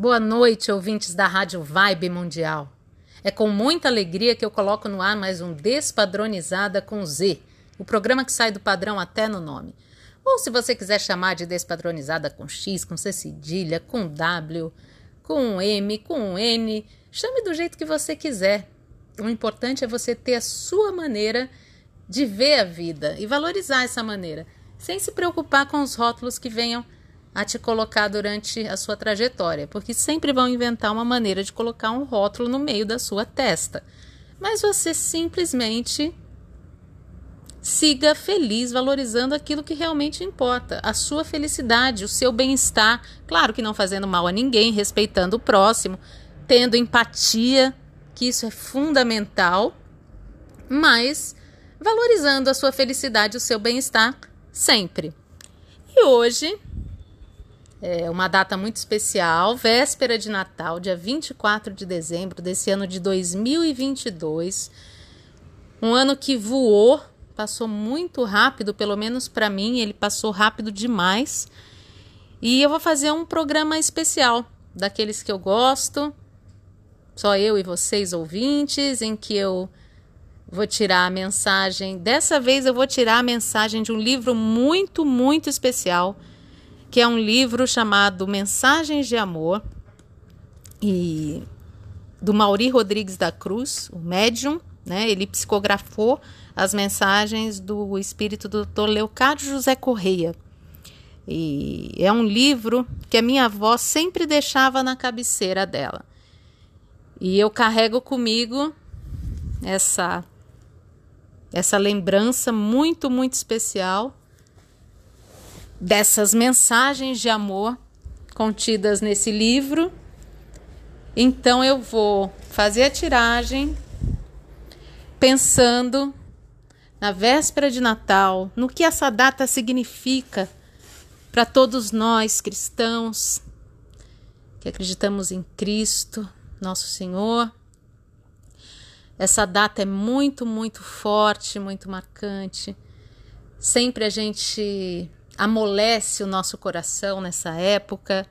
Boa noite, ouvintes da Rádio Vibe Mundial. É com muita alegria que eu coloco no ar mais um Despadronizada com Z, o programa que sai do padrão até no nome. Ou se você quiser chamar de Despadronizada com X, com C cedilha, com W, com M, com N, chame do jeito que você quiser. O importante é você ter a sua maneira de ver a vida e valorizar essa maneira, sem se preocupar com os rótulos que venham a te colocar durante a sua trajetória, porque sempre vão inventar uma maneira de colocar um rótulo no meio da sua testa. Mas você simplesmente siga feliz, valorizando aquilo que realmente importa, a sua felicidade, o seu bem-estar. Claro que não fazendo mal a ninguém, respeitando o próximo, tendo empatia, que isso é fundamental, mas valorizando a sua felicidade, o seu bem-estar sempre. E hoje é uma data muito especial, véspera de Natal, dia 24 de dezembro desse ano de 2022. Um ano que voou, passou muito rápido, pelo menos para mim, ele passou rápido demais. E eu vou fazer um programa especial, daqueles que eu gosto, só eu e vocês ouvintes, em que eu vou tirar a mensagem. Dessa vez eu vou tirar a mensagem de um livro muito, muito especial que é um livro chamado Mensagens de Amor, e do Mauri Rodrigues da Cruz, o médium, né? Ele psicografou as mensagens do espírito do Dr. Leocádio José Correia. E é um livro que a minha avó sempre deixava na cabeceira dela. E eu carrego comigo essa essa lembrança muito, muito especial dessas mensagens de amor contidas nesse livro. Então eu vou fazer a tiragem pensando na véspera de Natal, no que essa data significa para todos nós cristãos que acreditamos em Cristo, nosso Senhor. Essa data é muito, muito forte, muito marcante. Sempre a gente amolece o nosso coração nessa época.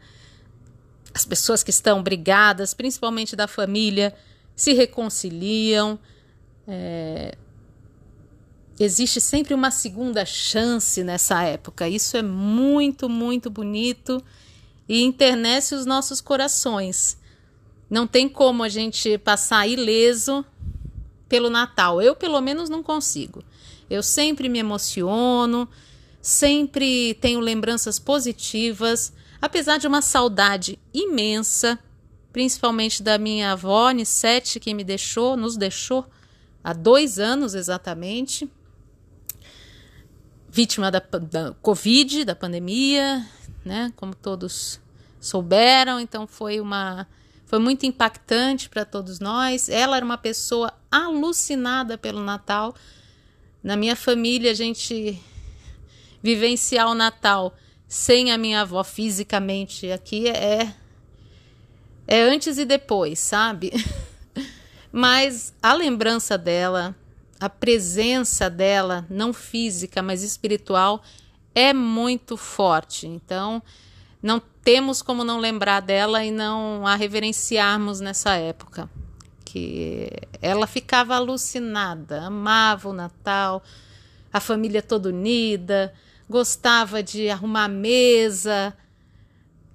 As pessoas que estão brigadas, principalmente da família, se reconciliam. É... Existe sempre uma segunda chance nessa época. Isso é muito, muito bonito e internece os nossos corações. Não tem como a gente passar ileso pelo Natal. Eu, pelo menos, não consigo. Eu sempre me emociono, sempre tenho lembranças positivas, apesar de uma saudade imensa, principalmente da minha avó, Nissete, que me deixou, nos deixou há dois anos exatamente, vítima da, da Covid, da pandemia, né? Como todos souberam, então foi uma foi muito impactante para todos nós. Ela era uma pessoa alucinada pelo Natal. Na minha família, a gente vivenciar o Natal sem a minha avó fisicamente aqui é é antes e depois, sabe? Mas a lembrança dela, a presença dela, não física, mas espiritual, é muito forte. Então, não temos como não lembrar dela e não a reverenciarmos nessa época. Que ela ficava alucinada, amava o Natal, a família toda unida, gostava de arrumar a mesa,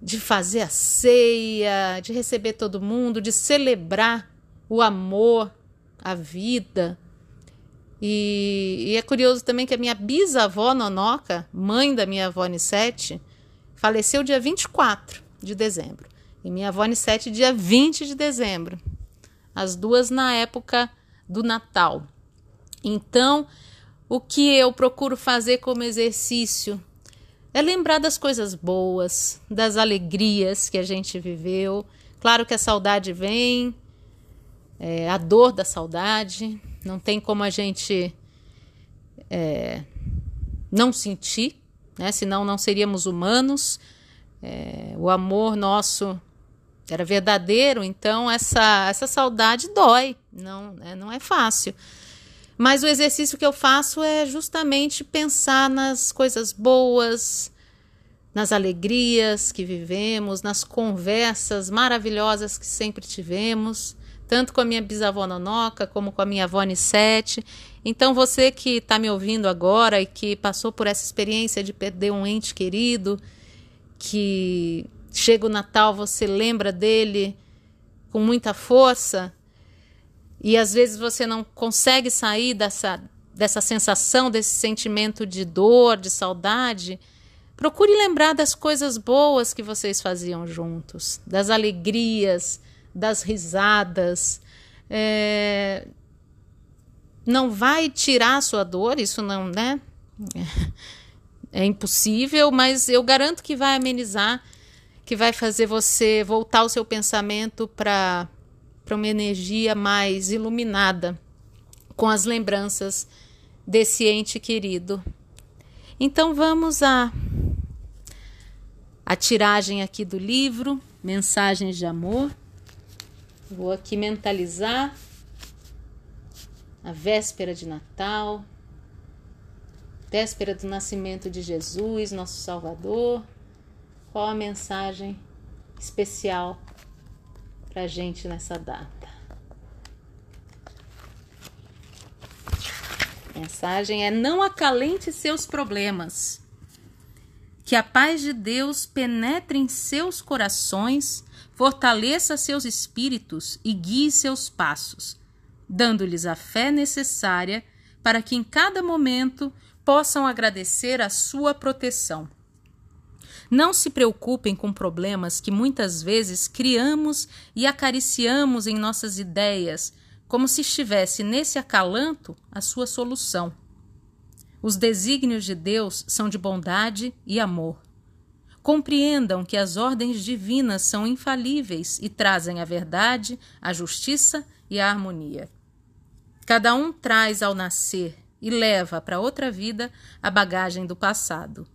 de fazer a ceia, de receber todo mundo, de celebrar o amor, a vida. E, e, é curioso também que a minha bisavó Nonoca, mãe da minha avó Nissete, faleceu dia 24 de dezembro. E minha avó Nissete dia 20 de dezembro. As duas na época do Natal. Então, o que eu procuro fazer como exercício é lembrar das coisas boas, das alegrias que a gente viveu. Claro que a saudade vem, é, a dor da saudade, não tem como a gente é, não sentir, né? senão não seríamos humanos. É, o amor nosso era verdadeiro, então essa, essa saudade dói, não, é, não é fácil. Mas o exercício que eu faço é justamente pensar nas coisas boas, nas alegrias que vivemos, nas conversas maravilhosas que sempre tivemos, tanto com a minha bisavó Nonoca como com a minha avó Nissete. Então, você que está me ouvindo agora e que passou por essa experiência de perder um ente querido, que chega o Natal, você lembra dele com muita força, e às vezes você não consegue sair dessa, dessa sensação, desse sentimento de dor, de saudade, procure lembrar das coisas boas que vocês faziam juntos, das alegrias, das risadas. É... Não vai tirar a sua dor, isso não, né? É impossível, mas eu garanto que vai amenizar, que vai fazer você voltar o seu pensamento para para uma energia mais iluminada com as lembranças desse ente querido. Então vamos a a tiragem aqui do livro, Mensagens de Amor. Vou aqui mentalizar a véspera de Natal, véspera do nascimento de Jesus, nosso Salvador. Qual a mensagem especial para gente nessa data. A mensagem é: não acalente seus problemas. Que a paz de Deus penetre em seus corações, fortaleça seus espíritos e guie seus passos, dando-lhes a fé necessária para que em cada momento possam agradecer a sua proteção. Não se preocupem com problemas que muitas vezes criamos e acariciamos em nossas ideias, como se estivesse nesse acalanto a sua solução. Os desígnios de Deus são de bondade e amor. Compreendam que as ordens divinas são infalíveis e trazem a verdade, a justiça e a harmonia. Cada um traz ao nascer e leva para outra vida a bagagem do passado.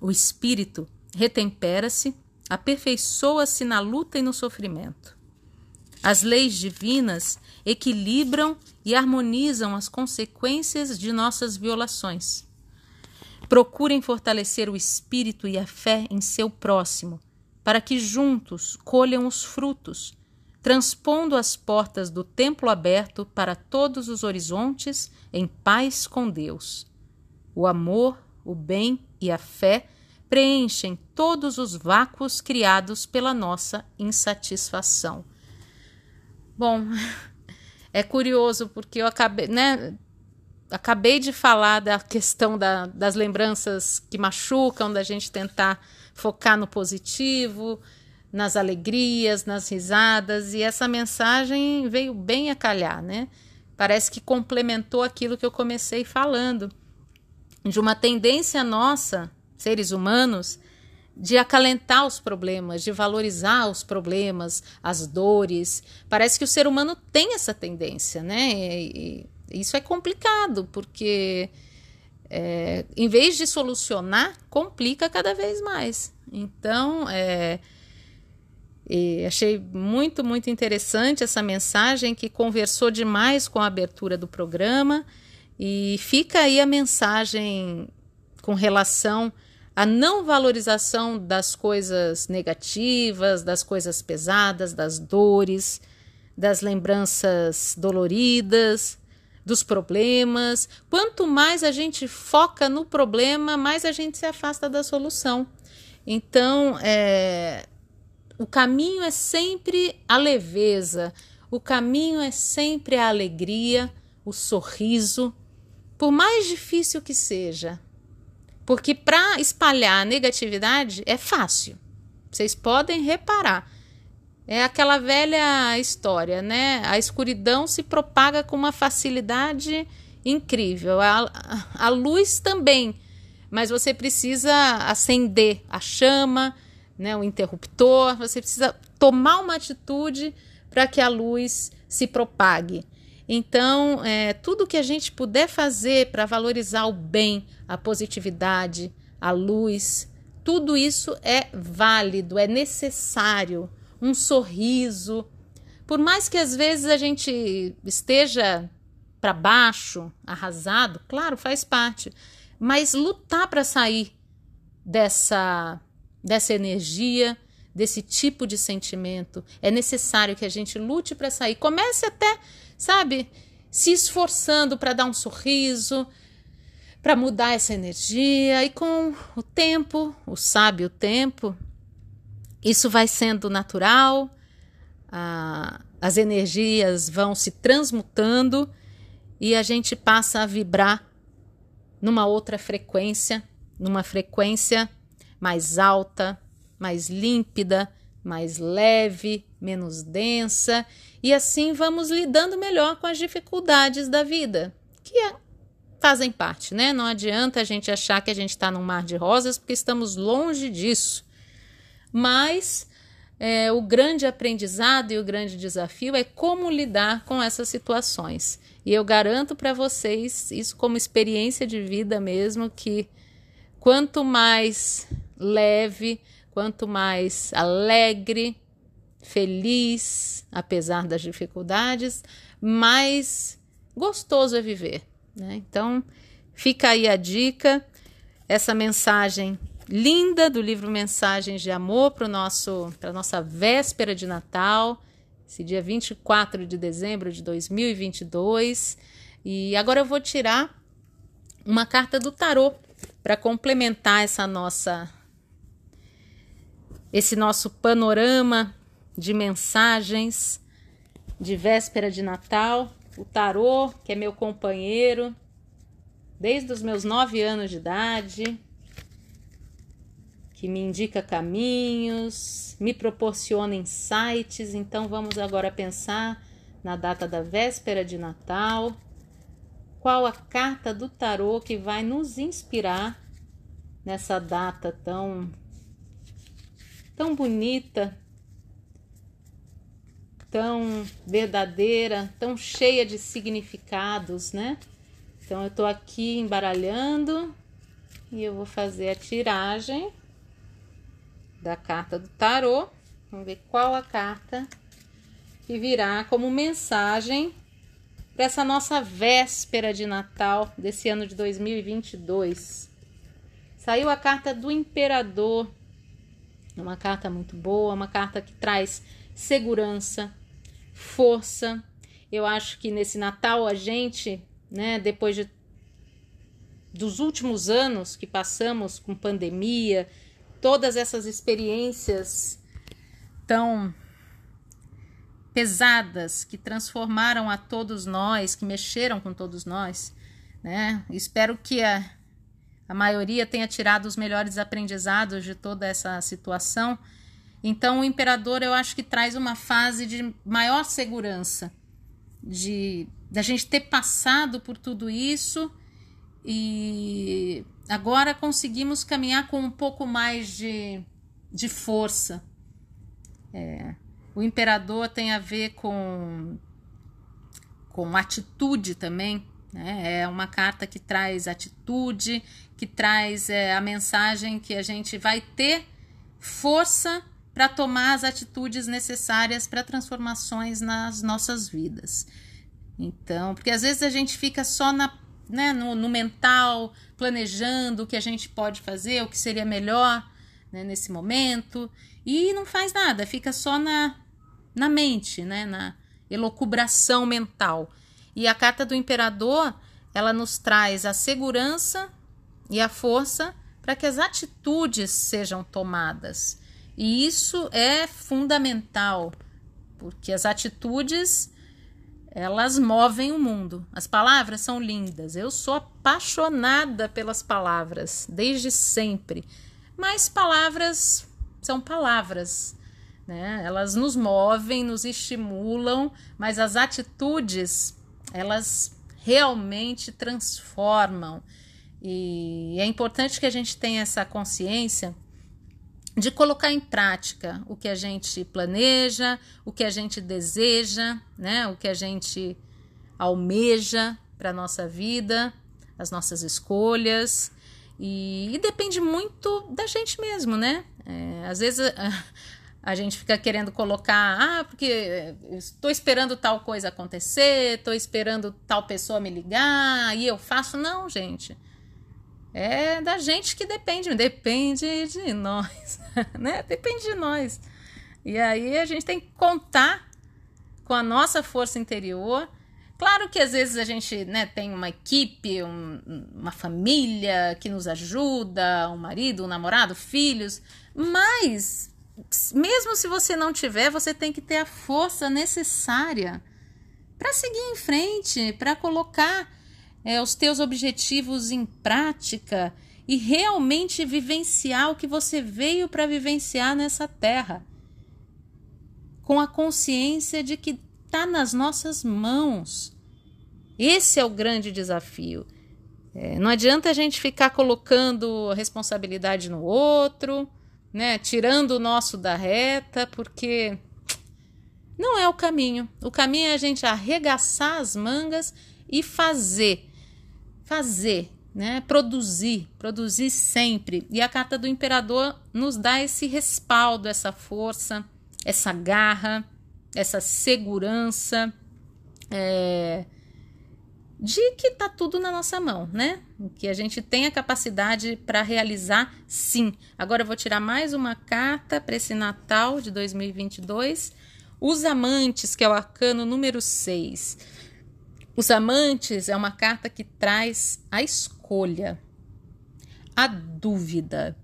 O espírito retempera-se, aperfeiçoa-se na luta e no sofrimento. As leis divinas equilibram e harmonizam as consequências de nossas violações. Procurem fortalecer o espírito e a fé em seu próximo, para que juntos colham os frutos, transpondo as portas do templo aberto para todos os horizontes em paz com Deus. O amor, o bem e a fé preenchem todos os vácuos criados pela nossa insatisfação. Bom, é curioso porque eu acabei, né, acabei de falar da questão da, das lembranças que machucam, da gente tentar focar no positivo, nas alegrias, nas risadas, e essa mensagem veio bem a calhar, né? Parece que complementou aquilo que eu comecei falando, de uma tendência nossa seres humanos, de acalentar os problemas, de valorizar os problemas, as dores. Parece que o ser humano tem essa tendência, né? E, e isso é complicado, porque é, em vez de solucionar, complica cada vez mais. Então, é, achei muito, muito interessante essa mensagem que conversou demais com a abertura do programa. E fica aí a mensagem com relação a não valorização das coisas negativas, das coisas pesadas, das dores, das lembranças doloridas, dos problemas. Quanto mais a gente foca no problema, mais a gente se afasta da solução. Então, é, o caminho é sempre a leveza, o caminho é sempre a alegria, o sorriso, por mais difícil que seja. Porque para espalhar a negatividade é fácil. Vocês podem reparar. É aquela velha história, né? A escuridão se propaga com uma facilidade incrível. A, a luz também, mas você precisa acender a chama, né? O interruptor. Você precisa tomar uma atitude para que a luz se propague. Então, é, tudo que a gente puder fazer para valorizar o bem, a positividade, a luz, tudo isso é válido, é necessário. Um sorriso. Por mais que às vezes a gente esteja para baixo, arrasado, claro, faz parte. Mas lutar para sair dessa, dessa energia, desse tipo de sentimento, é necessário que a gente lute para sair. Comece até, sabe, se esforçando para dar um sorriso, para mudar essa energia, e com o tempo, o sábio tempo, isso vai sendo natural, a, as energias vão se transmutando e a gente passa a vibrar numa outra frequência, numa frequência mais alta, mais límpida, mais leve, menos densa, e assim vamos lidando melhor com as dificuldades da vida, que é, fazem parte, né? Não adianta a gente achar que a gente está num mar de rosas, porque estamos longe disso. Mas é, o grande aprendizado e o grande desafio é como lidar com essas situações. E eu garanto para vocês, isso como experiência de vida mesmo, que quanto mais leve, quanto mais alegre, feliz, apesar das dificuldades, mais gostoso é viver. Né? Então, fica aí a dica, essa mensagem linda do livro Mensagens de Amor para a nossa véspera de Natal, esse dia 24 de dezembro de 2022. E agora eu vou tirar uma carta do tarô para complementar essa nossa esse nosso panorama de mensagens de véspera de Natal. O tarô, que é meu companheiro desde os meus nove anos de idade, que me indica caminhos, me proporciona insights. Então vamos agora pensar na data da véspera de Natal. Qual a carta do tarô que vai nos inspirar nessa data tão tão bonita, tão verdadeira, tão cheia de significados, né? Então eu tô aqui embaralhando e eu vou fazer a tiragem da carta do tarô. Vamos ver qual a carta que virá como mensagem para essa nossa véspera de Natal desse ano de 2022. Saiu a carta do Imperador. Uma carta muito boa, uma carta que traz segurança, força. Eu acho que nesse Natal a gente, né, depois de dos últimos anos que passamos com pandemia, todas essas experiências tão pesadas que transformaram a todos nós, que mexeram com todos nós, né? Espero que a, a maioria tenha tirado os melhores aprendizados de toda essa situação. Então, o imperador eu acho que traz uma fase de maior segurança, de da gente ter passado por tudo isso e agora conseguimos caminhar com um pouco mais de, de força. É, o imperador tem a ver com, com atitude também. Né? É uma carta que traz atitude, que traz é, a mensagem que a gente vai ter força para tomar as atitudes necessárias para transformações nas nossas vidas. Então, porque às vezes a gente fica só na né, no, no mental, planejando o que a gente pode fazer, o que seria melhor né, nesse momento, e não faz nada, fica só na, na mente, né, na elocubração mental. E a carta do imperador, ela nos traz a segurança e a força para que as atitudes sejam tomadas. E isso é fundamental, porque as atitudes elas movem o mundo. As palavras são lindas. Eu sou apaixonada pelas palavras desde sempre. Mas palavras são palavras, né? Elas nos movem, nos estimulam, mas as atitudes, elas realmente transformam. E é importante que a gente tenha essa consciência de colocar em prática o que a gente planeja, o que a gente deseja, né? O que a gente almeja para nossa vida, as nossas escolhas. E, e, depende muito da gente mesmo, né? É, às vezes a, gente fica querendo colocar, ah, porque estou esperando tal coisa acontecer, estou esperando tal pessoa me ligar, e eu faço. Não, gente. É da gente que depende, depende de nós, né? Depende de nós. E aí a gente tem que contar com a nossa força interior Claro que às vezes a gente né, tem uma equipe, um, uma família que nos ajuda, um marido, um namorado, filhos, mas mesmo se você não tiver, você tem que ter a força necessária para seguir em frente, para colocar é, os teus objetivos em prática e realmente vivenciar o que você veio para vivenciar nessa terra, com a consciência de que está nas nossas mãos. Esse é o grande desafio. É, não adianta a gente ficar colocando responsabilidade no outro, né? Tirando o nosso da reta, porque não é o caminho. O caminho é a gente arregaçar as mangas e fazer. Fazer, né? Produzir, produzir sempre. E a carta do imperador nos dá esse respaldo, essa força, essa garra essa segurança é, de que tá tudo na nossa mão, né? Que a gente tem a capacidade para realizar, sim. Agora eu vou tirar mais uma carta para esse Natal de 2022. Os Amantes, que é o arcano número 6. Os Amantes é uma carta que traz a escolha, a dúvida,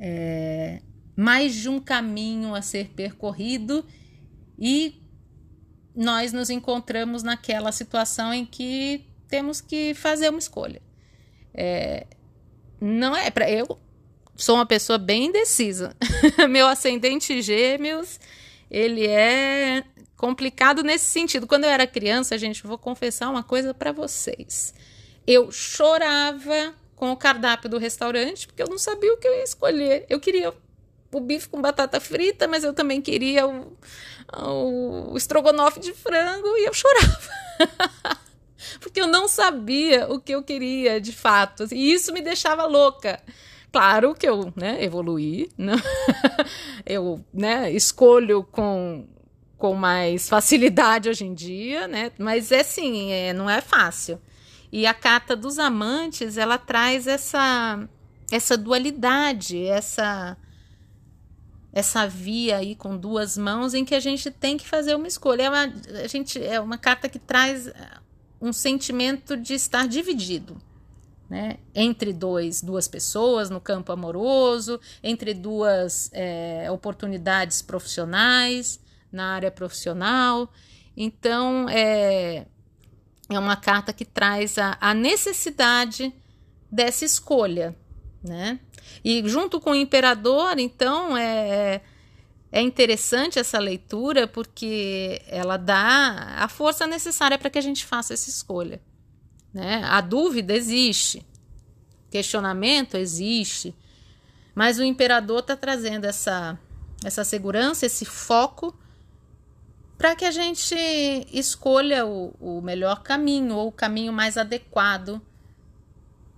é, mais de um caminho a ser percorrido e nós nos encontramos naquela situação em que temos que fazer uma escolha. É, não é para eu sou uma pessoa bem indecisa. Meu ascendente Gêmeos, ele é complicado nesse sentido. Quando eu era criança, gente, vou confessar uma coisa para vocês. Eu chorava com o cardápio do restaurante porque eu não sabia o que eu ia escolher. Eu queria o bife com batata frita, mas eu também queria o, o estrogonofe de frango e eu chorava. Porque eu não sabia o que eu queria de fato. E isso me deixava louca. Claro que eu né, evoluí, né? eu né, escolho com, com mais facilidade hoje em dia, né? mas é assim, é, não é fácil. E a carta dos amantes, ela traz essa, essa dualidade, essa essa via aí com duas mãos em que a gente tem que fazer uma escolha. É uma, a gente, é uma carta que traz eh, um sentimento de estar dividido. Né? entre dois, duas pessoas no campo amoroso, entre duas é, oportunidades profissionais, na área profissional. Então, é, é uma carta que traz a, a necessidade dessa escolha, né? E junto com o imperador, então, é, é interessante essa leitura porque ela dá a força necessária para que a gente faça essa escolha. Né? A dúvida existe, questionamento existe, mas o imperador está trazendo essa, essa segurança, esse foco para que a gente escolha o, o melhor caminho ou o caminho mais adequado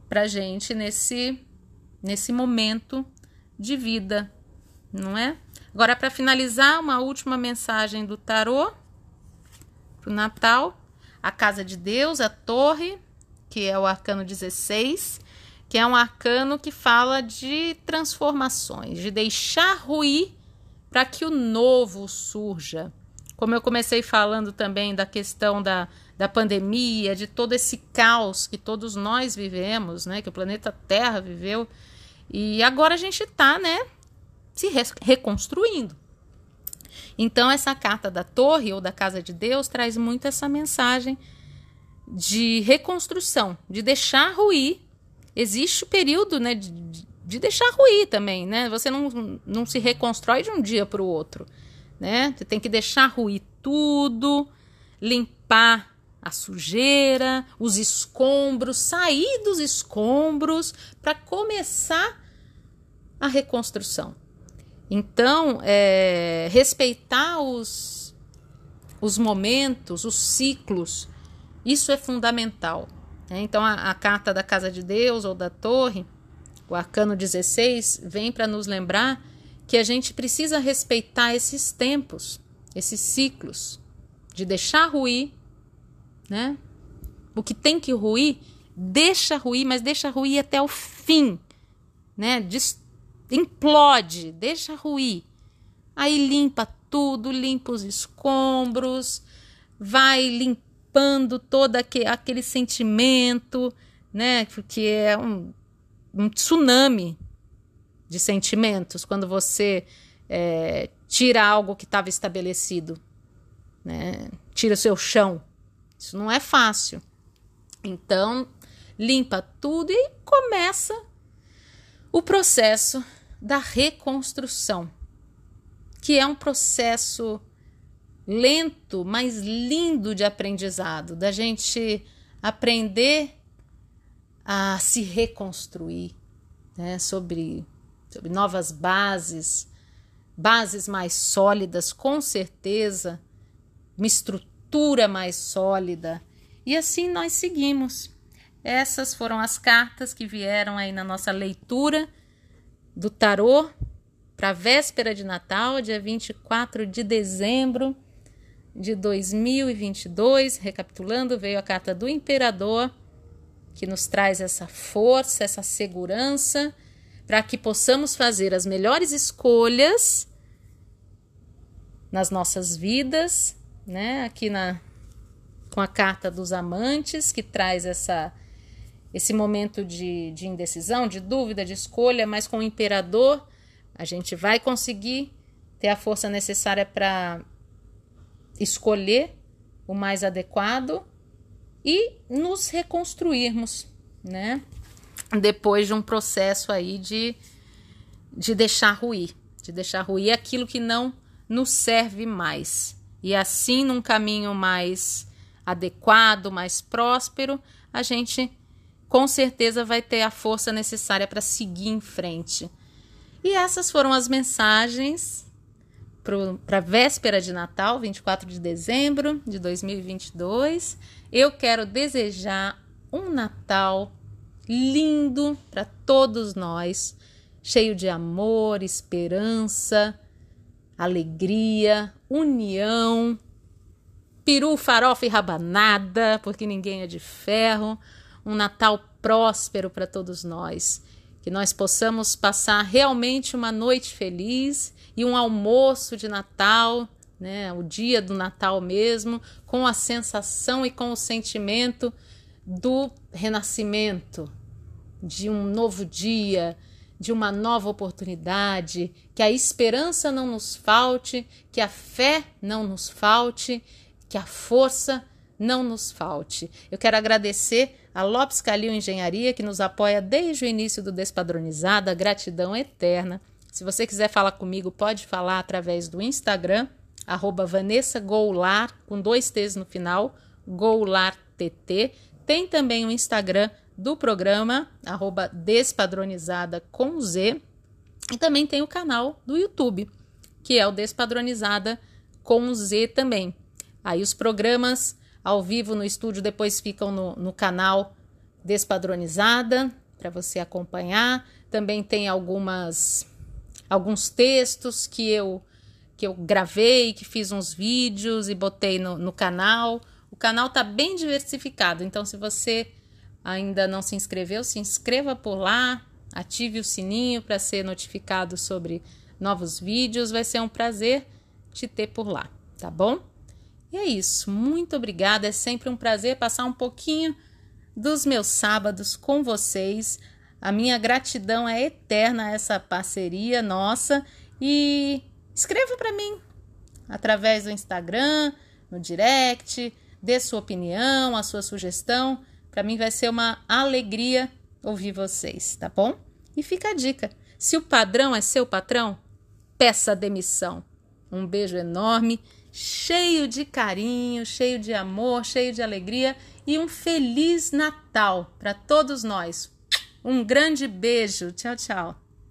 para gente nesse nesse momento de vida, não é? Agora, para finalizar, uma última mensagem do tarô para o Natal: a casa de Deus, a torre, que é o arcano 16, que é um arcano que fala de transformações, de deixar ruir para que o novo surja. Como eu comecei falando também da questão da, da pandemia, de todo esse caos que todos nós vivemos, né, que o planeta Terra viveu, e agora a gente está, né, se reconstruindo. Então, essa carta da torre ou da casa de Deus traz muito essa mensagem de reconstrução, de deixar ruir. Existe o período né, de, de deixar ruir também, né? Você não, não se reconstrói de um dia para o outro, né? Você tem que deixar ruir tudo, limpar a sujeira, os escombros, sair dos escombros para começar a reconstrução. Então, é, respeitar os, os momentos, os ciclos, isso é fundamental. Né? Então, a, a carta da Casa de Deus ou da Torre, o Arcano 16, vem para nos lembrar que a gente precisa respeitar esses tempos, esses ciclos, de deixar ruir, né? O que tem que ruir, deixa ruir, mas deixa ruir até o fim, né? Des implode, deixa ruir. Aí limpa tudo, limpa os escombros, vai limpando todo aquele sentimento, né? Porque é um, um tsunami de sentimentos quando você é, tira algo que estava estabelecido, né? Tira o seu chão. Isso não é fácil. Então, limpa tudo e começa o processo da reconstrução, que é um processo lento, mas lindo de aprendizado, da gente aprender a se reconstruir, né, sobre, sobre novas bases, bases mais sólidas, com certeza, uma estrutura mais sólida. E assim nós seguimos. Essas foram as cartas que vieram aí na nossa leitura do tarô para véspera de Natal, dia 24 de dezembro de 2022. Recapitulando, veio a carta do Imperador, que nos traz essa força, essa segurança, para que possamos fazer as melhores escolhas nas nossas vidas, né? Aqui na com a carta dos amantes, que traz essa esse momento de, de indecisão, de dúvida, de escolha, mas com o imperador a gente vai conseguir ter a força necessária para escolher o mais adequado e nos reconstruirmos, né? Depois de um processo aí de, de deixar ruir, de deixar ruir aquilo que não nos serve mais. E assim, num caminho mais adequado, mais próspero, a gente com certeza vai ter a força necessária para seguir em frente. E essas foram as mensagens para a véspera de Natal, 24 de dezembro de 2022. Eu quero desejar um Natal lindo para todos nós, cheio de amor, esperança, alegria, união, peru, farofa e rabanada, porque ninguém é de ferro um Natal próspero para todos nós. Que nós possamos passar realmente uma noite feliz e um almoço de Natal, né, o dia do Natal mesmo, com a sensação e com o sentimento do renascimento, de um novo dia, de uma nova oportunidade, que a esperança não nos falte, que a fé não nos falte, que a força não nos falte. Eu quero agradecer a Lopes Calil Engenharia, que nos apoia desde o início do Despadronizada, gratidão eterna. Se você quiser falar comigo, pode falar através do Instagram, arroba Vanessa Goulart, com dois T's no final, GoulartTT. Tem também o Instagram do programa, arroba Despadronizada com Z. E também tem o canal do YouTube, que é o Despadronizada com Z também. Aí os programas ao vivo no estúdio, depois ficam no, no canal Despadronizada para você acompanhar. Também tem algumas alguns textos que eu que eu gravei, que fiz uns vídeos e botei no, no canal. O canal tá bem diversificado, então se você ainda não se inscreveu, se inscreva por lá, ative o sininho para ser notificado sobre novos vídeos. Vai ser um prazer te ter por lá, tá bom? É isso. Muito obrigada. É sempre um prazer passar um pouquinho dos meus sábados com vocês. A minha gratidão é eterna a essa parceria nossa e escreva para mim através do Instagram, no direct, dê sua opinião, a sua sugestão. Para mim vai ser uma alegria ouvir vocês, tá bom? E fica a dica: se o padrão é seu patrão, peça demissão. Um beijo enorme cheio de carinho, cheio de amor, cheio de alegria e um feliz Natal para todos nós. Um grande beijo. Tchau, tchau.